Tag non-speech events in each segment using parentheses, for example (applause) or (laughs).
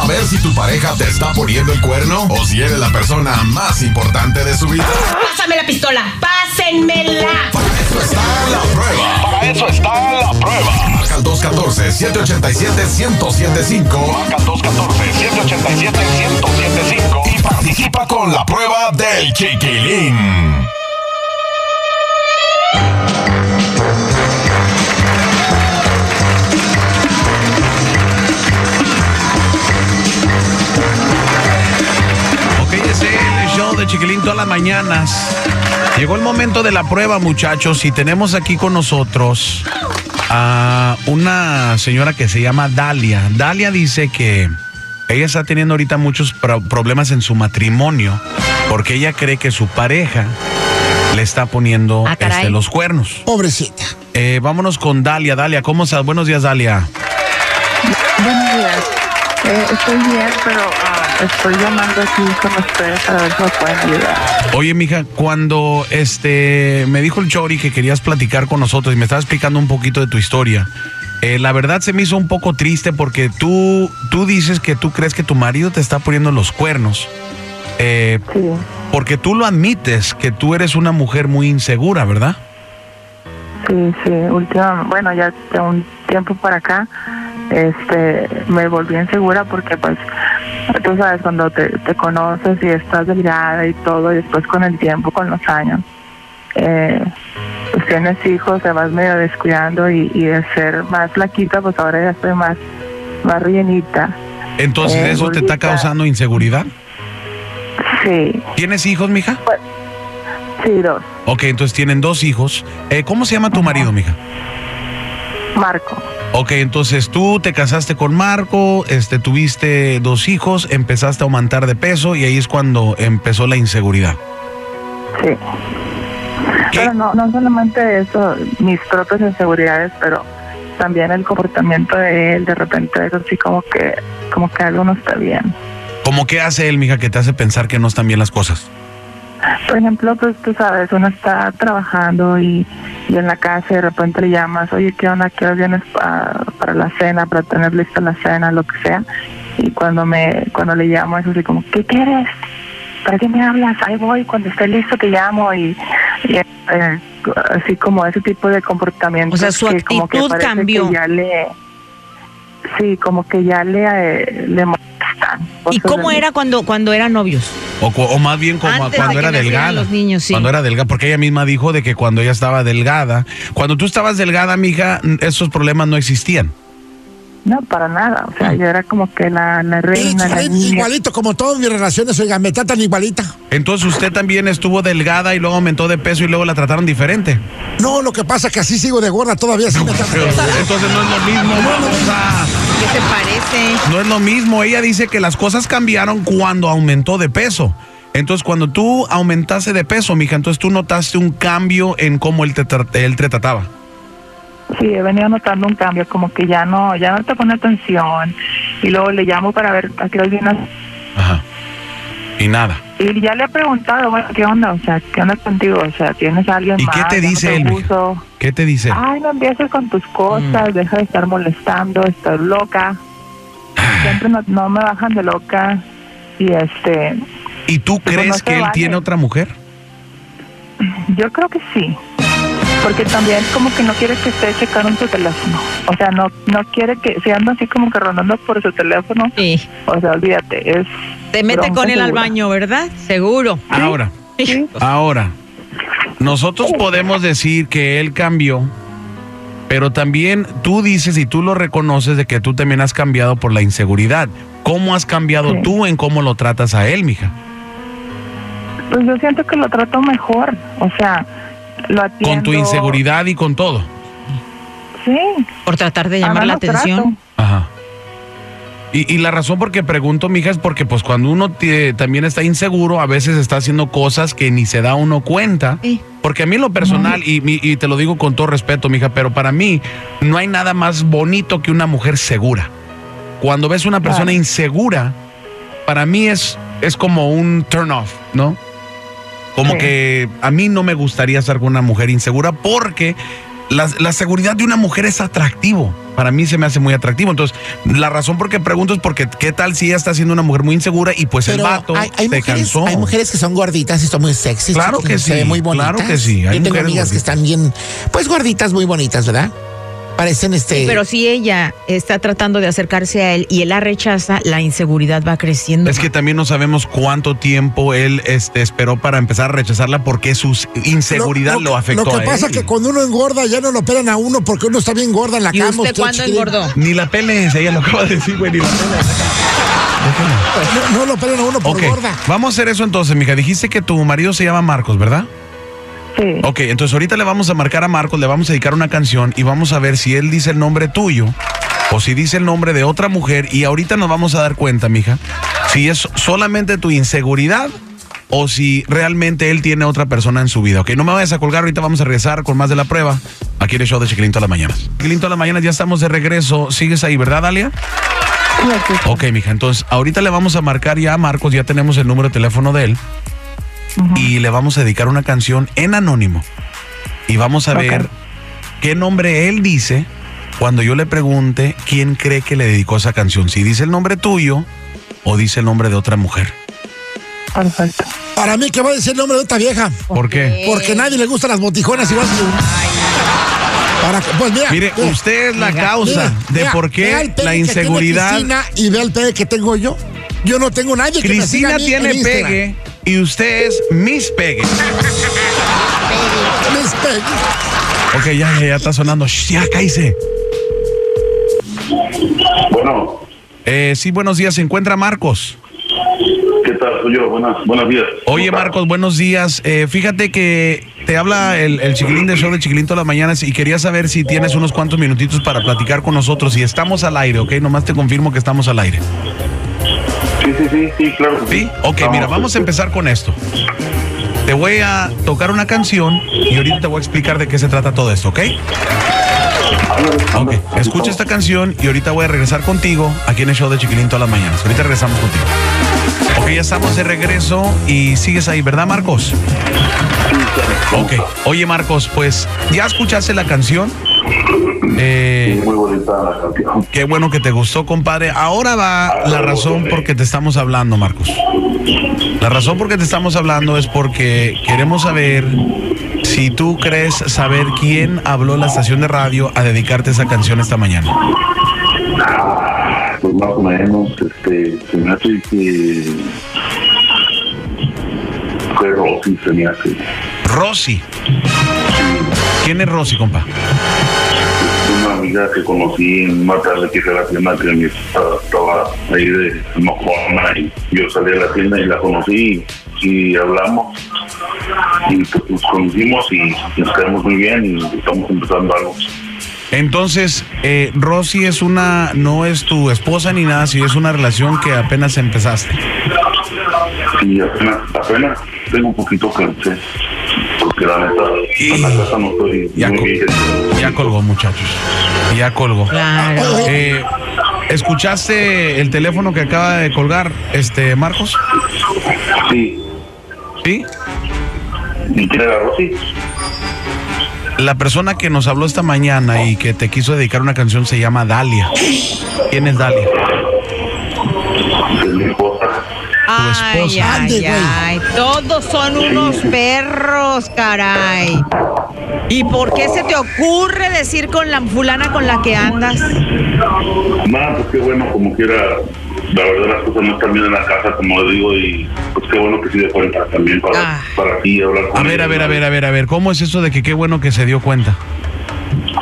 saber si tu pareja te está poniendo el cuerno o si eres la persona más importante de su vida? Pásame la pistola, pásenmela. Para eso está la prueba. Para eso está la prueba. Marca al 214-787-1075. Marca 214-187-175 Y participa con la prueba del chiquilín. Chiquilín todas las mañanas. Llegó el momento de la prueba, muchachos, y tenemos aquí con nosotros a una señora que se llama Dalia. Dalia dice que ella está teniendo ahorita muchos pro- problemas en su matrimonio porque ella cree que su pareja le está poniendo Ah, este, los cuernos. Pobrecita. Eh, vámonos con Dalia. Dalia, ¿cómo estás? Buenos días, Dalia. Buenos días. Eh, estoy bien, pero estoy llamando aquí con ustedes a ver si me pueden ayudar. Oye, mija, cuando este me dijo el Chori que querías platicar con nosotros y me estaba explicando un poquito de tu historia, eh, la verdad se me hizo un poco triste porque tú, tú dices que tú crees que tu marido te está poniendo los cuernos. eh, Sí, porque tú lo admites que tú eres una mujer muy insegura, ¿verdad? sí, sí. Última, bueno, ya de un tiempo para acá, este, me volví insegura porque, pues, tú sabes, cuando te, te conoces y estás delgada y todo, y después con el tiempo, con los años, eh, pues tienes hijos, te vas medio descuidando y, y de ser más flaquita, pues ahora ya estoy más, más rellenita. Entonces Eh, eso te está causando inseguridad. Sí, ¿Tienes hijos, mija? sí, dos. Ok, entonces tienen dos hijos. Eh, ¿Cómo se llama tu marido, mija? Marco. Ok, entonces tú te casaste con Marco, este, tuviste dos hijos, empezaste a aumentar de peso y ahí es cuando empezó la inseguridad. Sí. ¿Qué? Pero no, no solamente eso, mis propias inseguridades, pero también el comportamiento de él, de repente es así como que, como que algo no está bien. ¿Cómo qué hace él, mija, que te hace pensar que no están bien las cosas? Por ejemplo, pues tú sabes, uno está trabajando y, y en la casa y de repente le llamas, oye, ¿qué onda? ¿Qué hora vienes pa- para la cena, para tener lista la cena, lo que sea? Y cuando me cuando le llamo es así como, ¿qué quieres? ¿Para qué me hablas? Ahí voy, cuando esté listo te llamo y, y, eh, así como ese tipo de comportamiento. O sea, su que como que actitud parece cambió. Que ya le, sí, como que ya le, eh, le molestan. ¿Y cómo era cuando, cuando eran novios? O, o más bien como Antes de cuando que era delgada. los niños, sí. Cuando era delgada, porque ella misma dijo de que cuando ella estaba delgada, cuando tú estabas delgada, mija, esos problemas no existían. No, para nada. O sea, yo era como que la, la reina, la Igualito, niña. igualito como todas mis relaciones, oiga, me tratan igualita. Entonces usted también estuvo delgada y luego aumentó de peso y luego la trataron diferente. No, lo que pasa es que así sigo de gorda, todavía entonces no es lo mismo, babosa. ¿Qué te parece? No es lo mismo. Ella dice que las cosas cambiaron cuando aumentó de peso. Entonces, cuando tú aumentaste de peso, mija, entonces tú notaste un cambio en cómo él te, tra- él te trataba. Sí, he venido notando un cambio, como que ya no, ya no te pone atención. Y luego le llamo para ver a qué hora vienes. Ajá. Y nada. Y ya le he preguntado, bueno, ¿qué onda? O sea, ¿qué onda contigo? O sea, ¿tienes a alguien ¿Y más? qué te ¿Ya no dice él? ¿Qué te dice? Ay, no empieces con tus Mm. cosas, deja de estar molestando, estás loca. Siempre no, no me bajan de loca. Y este, ¿Y tú crees que él vale. tiene otra mujer? yo creo que sí. Porque también como que no quiere que esté checando su teléfono. O sea, no no quiere que, si anda así como que rondando por su teléfono, Sí. o sea, olvídate, es... Te mete con él al baño, ¿verdad? Seguro. Ahora, Sí. ahora, nosotros podemos decir que él cambió, pero también tú dices y tú lo reconoces de que tú también has cambiado por la inseguridad. ¿Cómo has cambiado Sí. tú en cómo lo tratas a él, mija? Pues yo siento que lo trato mejor, o sea, lo atiendo. Con tu inseguridad y con todo. Sí. Por tratar de llamar la atención. trato. Ajá. Y, y la razón por que pregunto, mija, es porque pues cuando uno también está inseguro, a veces está haciendo cosas que ni se da uno cuenta. Sí. Porque a mí en lo personal, y, y te lo digo con todo respeto, mija, pero para mí no hay nada más bonito que una mujer segura. Cuando ves una persona Claro. insegura, para mí es, es como un turn off, ¿no? Como Sí. que a mí no me gustaría estar con una mujer insegura porque la, la seguridad de una mujer es atractivo. Para mí se me hace muy atractivo. Entonces, la razón por qué pregunto es porque qué tal si ella está siendo una mujer muy insegura y pues el vato hay, hay se mujeres, cansó. hay mujeres que son gorditas y son muy sexy. Claro que sí, ven muy bonitas. claro que sí, hay Yo tengo amigas que están bien, pues gorditas, muy bonitas, ¿verdad? Parecen este. Pero si ella está tratando de acercarse a él y él la rechaza, la inseguridad va creciendo. Es que también no sabemos cuánto tiempo él este, esperó para empezar a rechazarla porque su inseguridad lo, afectó Lo que a pasa él. es que cuando uno engorda ya no lo operan a uno porque uno está bien gorda en la ¿Y cama. usted cuándo chiquilín. engordó? Ni la peles, ella lo acaba de decir, güey, ni la peles. Déjala. No, no lo operan a uno por Ok, gorda. vamos a hacer eso entonces, mija. Dijiste que tu marido se llama Marcos, ¿verdad? Sí. Ok, entonces ahorita le vamos a marcar a Marcos, le vamos a dedicar una canción y vamos a ver si él dice el nombre tuyo o si dice el nombre de otra mujer y ahorita nos vamos a dar cuenta, mija, si es solamente tu inseguridad o si realmente él tiene otra persona en su vida. Ok, no me vayas a colgar, ahorita vamos a regresar con más de la prueba aquí en el show de Chiquilín todas las mañanas. Chiquilín todas las mañanas, ya estamos de regreso. ¿Sigues ahí, verdad, Dalia? Sí. Ok, mija, entonces ahorita le vamos a marcar ya a Marcos, ya tenemos el número de teléfono de él y le vamos a dedicar una canción en anónimo. Y vamos a ver qué nombre él dice cuando yo le pregunte quién cree que le dedicó esa canción. Si dice el nombre tuyo o dice el nombre de otra mujer. Perfecto. Para mí, que va a decir el nombre de esta vieja? ¿Por qué? Porque a nadie le gustan las botijonas igual que. Para que- pues mira. Mire, mira, usted es la Mira, causa mira, de mira, por qué la que tiene inseguridad. Cristina y ve el pegue que tengo yo. Yo no tengo nadie que me siga Cristina a mí tiene en Instagram. pegue y usted es Miss Pegue. Mis pegues. Ok, ya, ya, ya está sonando. Shh, ya, cállese. Bueno, Eh, sí, buenos días. ¿Se encuentra Marcos? ¿qué tal? Soy yo. Buenas, buenos días. Oye. Marcos, buenos días. Eh, fíjate que te habla el, el chiquilín del show de Chiquilín todas las mañanas y quería saber si tienes unos cuantos minutitos para platicar con nosotros. Y estamos al aire, ¿ok? Nomás te confirmo que estamos al aire. Sí, sí, sí, sí, claro. ¿Sí? Ok, mira, vamos a empezar con esto. Te voy a tocar una canción y ahorita te voy a explicar de qué se trata todo esto, ¿ok? Ok, escucha esta canción y ahorita voy a regresar contigo aquí en el show de Chiquilín todas las mañanas. Ahorita regresamos contigo. Ok, ya estamos de regreso y sigues ahí, ¿verdad, Marcos? Sí, claro. ¿Cómo Ok, oye Marcos, pues ya escuchaste la canción. Eh, Sí, muy bonita la canción. qué bueno que te gustó, compadre. Ahora va la razón por que te estamos hablando, Marcos. La razón por que te estamos hablando es porque queremos saber si tú crees saber quién habló la estación de radio a dedicarte esa canción esta mañana. Pues más o menos, este, se me hace que... Se me hace. Rosy. ¿Quién es Rosy, compa? Una amiga que conocí en una tarde que fue a la tienda que mi estaba ahí de Mojona y yo salí a la tienda y la conocí y hablamos y pues nos conocimos y nos quedamos muy bien y estamos empezando algo. Entonces, eh, Rosy es una, no es tu esposa ni nada, si es una relación que apenas empezaste. Y apenas, apenas tengo un poquito que Y- Ya, col- colgó, muchachos. Ya colgó. Claro. Eh, ¿Escuchaste el teléfono que acaba de colgar, este Marcos? Sí, ¿Sí? La persona que nos habló esta mañana y que te quiso dedicar una canción se llama Dalia. ¿Quién es Dalia? Es mi Ay, esposa. ay, Ande, ay. Todos son unos perros, caray. ¿Y por qué se te ocurre decir con la fulana con la que andas? Nada, pues qué bueno, como quiera, la verdad las cosas no están bien en la casa, como le digo, y pues qué bueno que se dio cuenta también para, Ah. para ti hablar con A ver, ella, a ver, ¿no? a ver, a ver, a ver. ¿Cómo es eso de que qué bueno que se dio cuenta?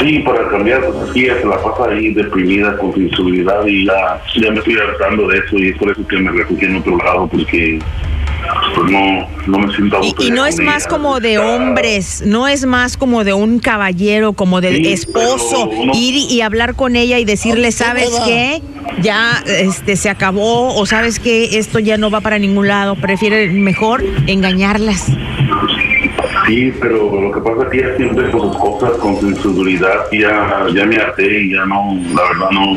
Sí, para cambiar, pues se la pasa ahí deprimida con su inseguridad y ya, ya me estoy hartando de eso y es por eso que me refugié en otro lado, porque pues no, no me siento a Y, gusto y no es más ella. como de Está- hombres, no es más como de un caballero, como de Sí, esposo, uno- ir y hablar con ella y decirle, Ay, ¿sabes qué? Ya este se acabó o sabes que esto ya no va para ningún lado, prefiere mejor engañarlas. Sí, pero lo que pasa es que ella siempre con sus cosas, con su inseguridad, y ya, ya me harté y ya no, la verdad no.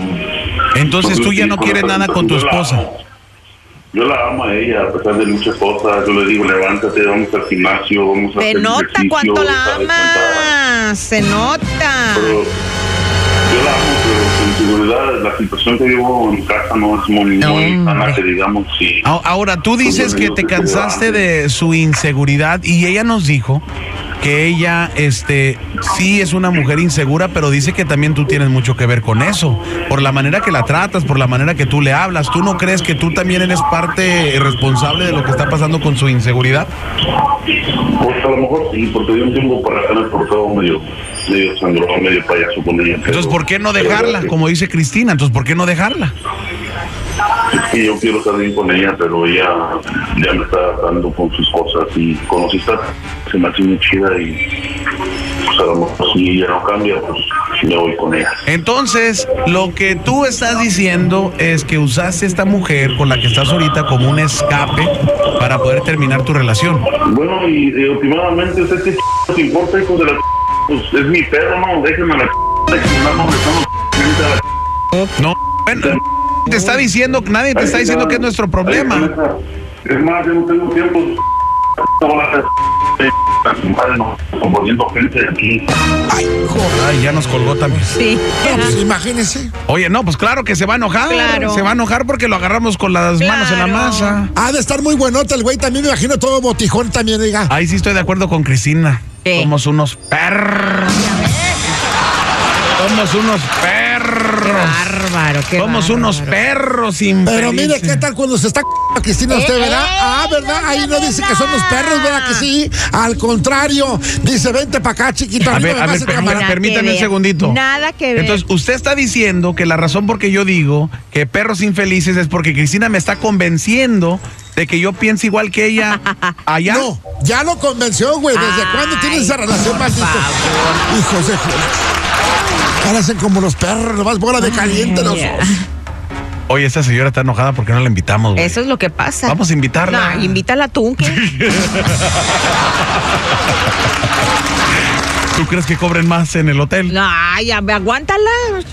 Entonces tú ya no quieres nada con tu esposa. yo la amo a ella a pesar de muchas cosas. Yo le digo, levántate, vamos al gimnasio, vamos a Se hacer nota ejercicio, cuánto la amas. Se nota. Pero yo la amo, pero la situación que vivo en casa no es muy, No, muy sana, que digamos, sí. Ahora, tú dices que te cansaste de su inseguridad y ella nos dijo que ella, este, sí es una mujer insegura, pero dice que también tú tienes mucho que ver con eso, por la manera que la tratas, por la manera que tú le hablas. ¿Tú no crees que tú también eres parte responsable de lo que está pasando con su inseguridad? Pues a lo mejor sí, porque de un tiempo para me he portado medio, medio sangrón, medio payaso con ella. Entonces, ¿por qué no dejarla? Como dice Cristina, entonces, ¿por qué no dejarla? Es que yo quiero estar bien con ella, pero ella ya me está dando con sus cosas y conociste, se me hace muy chida y pues a lo mejor si ella no cambia, pues me voy con ella. Entonces, lo que tú estás diciendo es que usaste esta mujer con la que estás ahorita como un escape para poder terminar tu relación. Bueno, y eh, últimamente, ¿usted qué ch... te importa, hijo de la. Pues es mi perro, no, déjenme la no bueno, te está diciendo, nadie te está diciendo que es nuestro problema. Es más, yo no tengo tiempo. No, la madre, no, componiendo gente aquí. Ay, joder. Ay, ya nos colgó también. Sí. No, pues imagínese. Oye, no, pues claro que se va a enojar. Claro. Se va a enojar porque lo agarramos con las manos en la masa. Ha de estar muy buenota el güey. También me imagino todo botijón también, diga. Ahí sí estoy de acuerdo con Cristina. ¿Qué? Somos unos perros. Somos unos perros. Bárbaro, qué Somos bárbaro. unos perros infelices. Pero mire, ¿qué tal cuando se está c- a Cristina usted, verdad? Ah, ¿verdad? Ahí no dice que son los perros, ¿verdad que sí? Al contrario, dice, vente para acá, chiquito. A ver, me a ver, cámara. permítame un segundito. Nada que ver. Entonces, usted está diciendo que la razón por que yo digo que perros infelices es porque Cristina me está convenciendo de que yo pienso igual que ella (laughs) allá. No, ya lo convenció, güey. ¿Desde Ay, cuándo tienes esa relación, por maldito? favor. Hijos de hacen como los perros, nomás bola de caliente los dos. Oye, esta señora está enojada porque no la invitamos. güey. Eso es lo que pasa. Vamos a invitarla. No, invítala tú, ¿qué? (laughs) ¿Tú crees que cobren más en el hotel? No, ya, aguántala.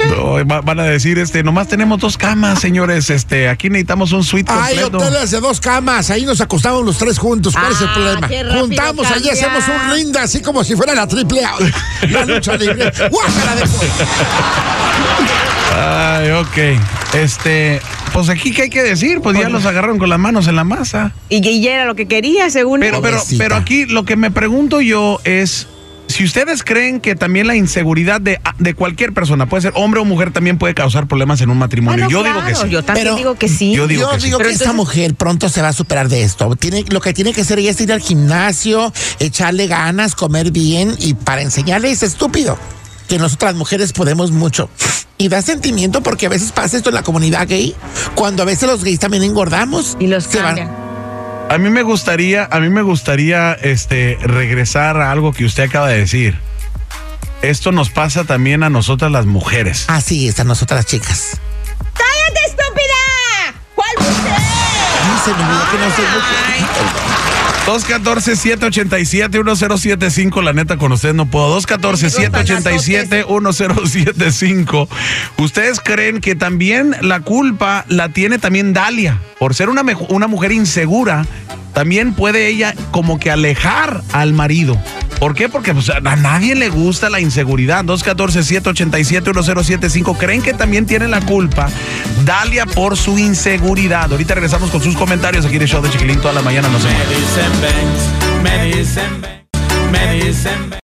no va- van a decir, este, nomás tenemos dos camas, señores. Este, aquí necesitamos un suite Hay completo. hoteles de dos camas, ahí nos acostamos los tres juntos. ¿Cuál es el Ah, problema? Juntamos, allí cambiar. hacemos un ring así como si fuera la triple A. La lucha libre. ¡Guácala de Ay, ok. Este, pues aquí qué hay que decir, pues ya los agarraron con las manos en la masa. Y, y era lo que quería, según Pero, él. pero, pero aquí lo que me pregunto yo es. Si ustedes creen que también la inseguridad de, de cualquier persona, puede ser hombre o mujer, también puede causar problemas en un Ah, matrimonio. no, yo claro, digo que sí. Yo también Pero digo que sí. yo digo Yo que sí. digo que esta entonces- mujer pronto se va a superar de esto. Tiene, lo que tiene que hacer ella es ir al gimnasio, echarle ganas, comer bien y para enseñarle es estúpido. Que nosotras mujeres podemos mucho. Y da sentimiento porque a veces pasa esto en la comunidad gay, cuando a veces los gays también engordamos. Y los se van. A mí me gustaría, a mí me gustaría este regresar a algo que usted acaba de decir. Esto nos pasa también a nosotras las mujeres. Así es, a nosotras las chicas. ¡Cállate, estúpida! ¿Cuál mujer? Ay, se me olvidó que no soy mujer. 214-787-1075, la neta con ustedes no puedo. 214-787-1075. ¿Ustedes creen que también la culpa la tiene también Dalia? Por ser una, una mujer insegura, también puede ella como que alejar al marido. ¿Por qué? Porque pues, a nadie le gusta la inseguridad. 214-787-1075. ¿Creen que también tiene la culpa Dalia por su inseguridad? Ahorita regresamos con sus comentarios aquí en el show de Chiquilín toda la mañana. No se. Me dicen Benz, me dicen Benz, me dicen Benz.